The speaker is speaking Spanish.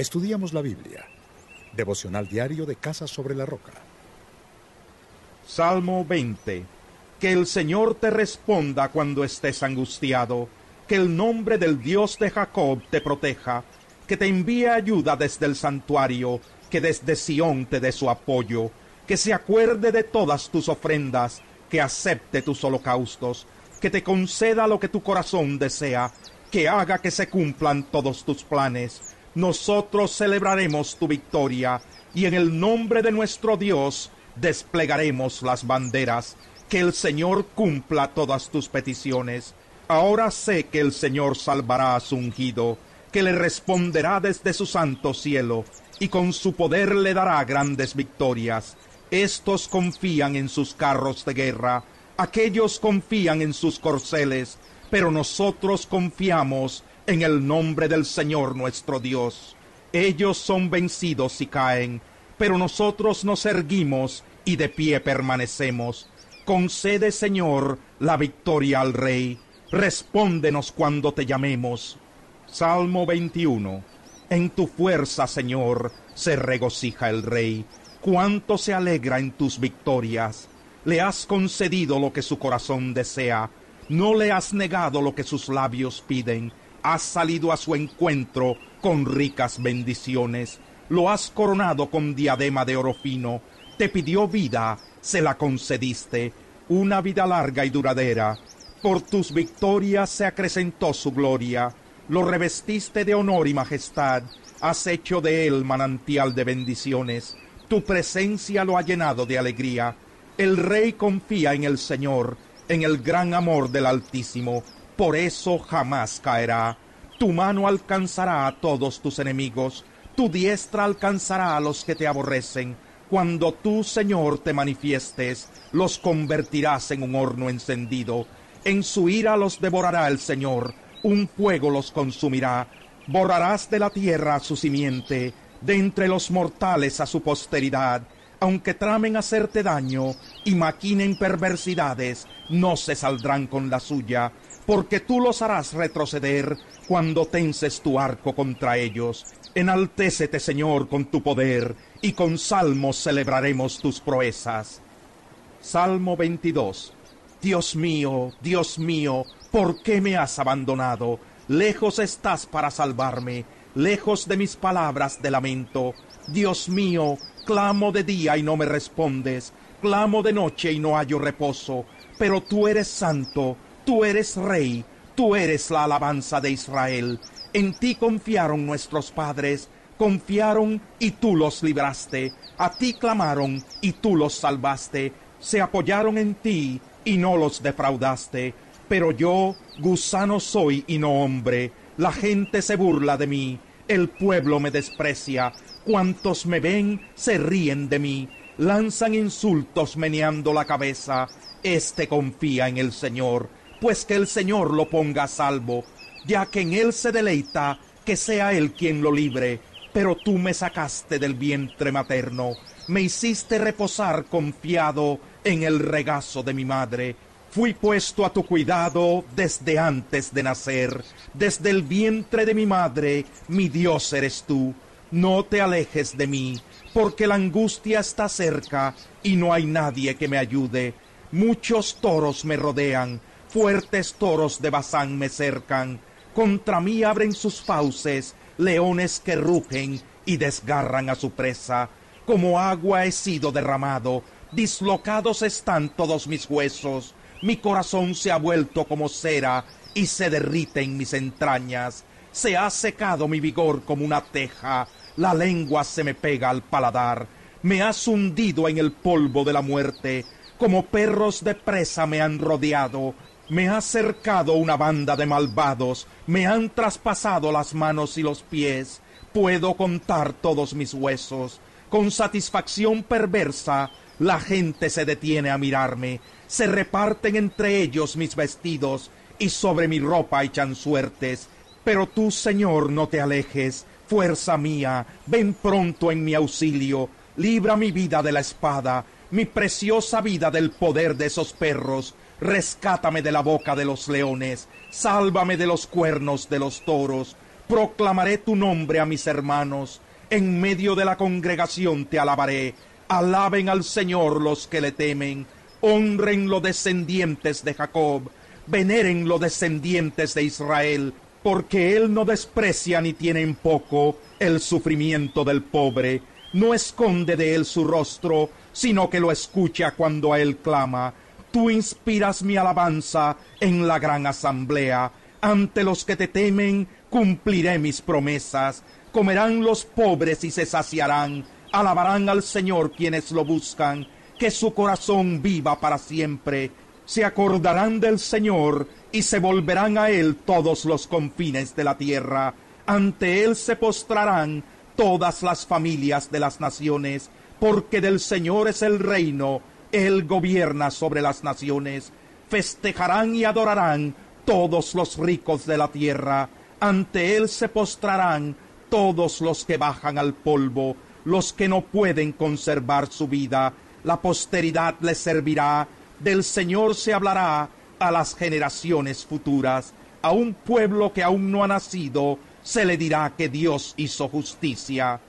Estudiamos la Biblia. Devocional diario de Casa sobre la Roca. Salmo 20. Que el Señor te responda cuando estés angustiado. Que el nombre del Dios de Jacob te proteja. Que te envíe ayuda desde el santuario. Que desde Sión te dé su apoyo. Que se acuerde de todas tus ofrendas. Que acepte tus holocaustos. Que te conceda lo que tu corazón desea. Que haga que se cumplan todos tus planes nosotros celebraremos tu victoria y en el nombre de nuestro Dios desplegaremos las banderas. Que el Señor cumpla todas tus peticiones. Ahora sé que el Señor salvará a su ungido, que le responderá desde su santo cielo, y con su poder le dará grandes victorias. Estos confían en sus carros de guerra, aquellos confían en sus corceles, pero nosotros confiamos en el nombre del Señor nuestro Dios. Ellos son vencidos y caen, pero nosotros nos erguimos y de pie permanecemos. Concede, Señor, la victoria al Rey. Respóndenos cuando te llamemos. Salmo 21. En tu fuerza, Señor, se regocija el Rey. Cuánto se alegra en tus victorias. Le has concedido lo que su corazón desea. No le has negado lo que sus labios piden has salido a su encuentro con ricas bendiciones, lo has coronado con diadema de oro fino, te pidió vida, se la concediste, una vida larga y duradera. Por tus victorias se acrecentó su gloria, lo revestiste de honor y majestad, has hecho de él manantial de bendiciones, tu presencia lo ha llenado de alegría. El rey confía en el Señor, en el gran amor del Altísimo, por eso jamás caerá. Tu mano alcanzará a todos tus enemigos, tu diestra alcanzará a los que te aborrecen. Cuando tú, Señor, te manifiestes, los convertirás en un horno encendido. En su ira los devorará el Señor, un fuego los consumirá. Borrarás de la tierra a su simiente, de entre los mortales a su posteridad. Aunque tramen hacerte daño y maquinen perversidades, no se saldrán con la suya porque tú los harás retroceder cuando tenses tu arco contra ellos. Enaltécete, Señor, con tu poder, y con salmos celebraremos tus proezas. Salmo 22. Dios mío, Dios mío, ¿por qué me has abandonado? Lejos estás para salvarme, lejos de mis palabras de lamento. Dios mío, clamo de día y no me respondes, clamo de noche y no hallo reposo, pero tú eres santo, Tú eres rey, tú eres la alabanza de Israel. En ti confiaron nuestros padres, confiaron y tú los libraste. A ti clamaron y tú los salvaste. Se apoyaron en ti y no los defraudaste. Pero yo, gusano soy y no hombre. La gente se burla de mí, el pueblo me desprecia. Cuantos me ven se ríen de mí, lanzan insultos meneando la cabeza. Este confía en el Señor pues que el Señor lo ponga a salvo, ya que en él se deleita, que sea él quien lo libre. Pero tú me sacaste del vientre materno, me hiciste reposar confiado en el regazo de mi madre. Fui puesto a tu cuidado desde antes de nacer, desde el vientre de mi madre, mi Dios eres tú. No te alejes de mí, porque la angustia está cerca y no hay nadie que me ayude. Muchos toros me rodean, Fuertes toros de Bazán me cercan, contra mí abren sus fauces, leones que rugen y desgarran a su presa. Como agua he sido derramado, dislocados están todos mis huesos, mi corazón se ha vuelto como cera y se derrite en mis entrañas. Se ha secado mi vigor como una teja, la lengua se me pega al paladar, me has hundido en el polvo de la muerte, como perros de presa me han rodeado, me ha cercado una banda de malvados, me han traspasado las manos y los pies, puedo contar todos mis huesos. Con satisfacción perversa, la gente se detiene a mirarme, se reparten entre ellos mis vestidos, y sobre mi ropa echan suertes. Pero tú, Señor, no te alejes, fuerza mía, ven pronto en mi auxilio, libra mi vida de la espada, mi preciosa vida del poder de esos perros, rescátame de la boca de los leones, sálvame de los cuernos de los toros, Proclamaré tu nombre a mis hermanos, en medio de la congregación te alabaré. Alaben al Señor los que le temen, honren los descendientes de Jacob, veneren los descendientes de Israel, porque él no desprecia ni tiene en poco el sufrimiento del pobre, no esconde de él su rostro, sino que lo escucha cuando a él clama. Tú inspiras mi alabanza en la gran asamblea. Ante los que te temen cumpliré mis promesas. Comerán los pobres y se saciarán. Alabarán al Señor quienes lo buscan. Que su corazón viva para siempre. Se acordarán del Señor y se volverán a Él todos los confines de la tierra. Ante Él se postrarán todas las familias de las naciones, porque del Señor es el reino, Él gobierna sobre las naciones. Festejarán y adorarán todos los ricos de la tierra, ante Él se postrarán todos los que bajan al polvo, los que no pueden conservar su vida. La posteridad les servirá, del Señor se hablará a las generaciones futuras. A un pueblo que aún no ha nacido, se le dirá que Dios hizo justicia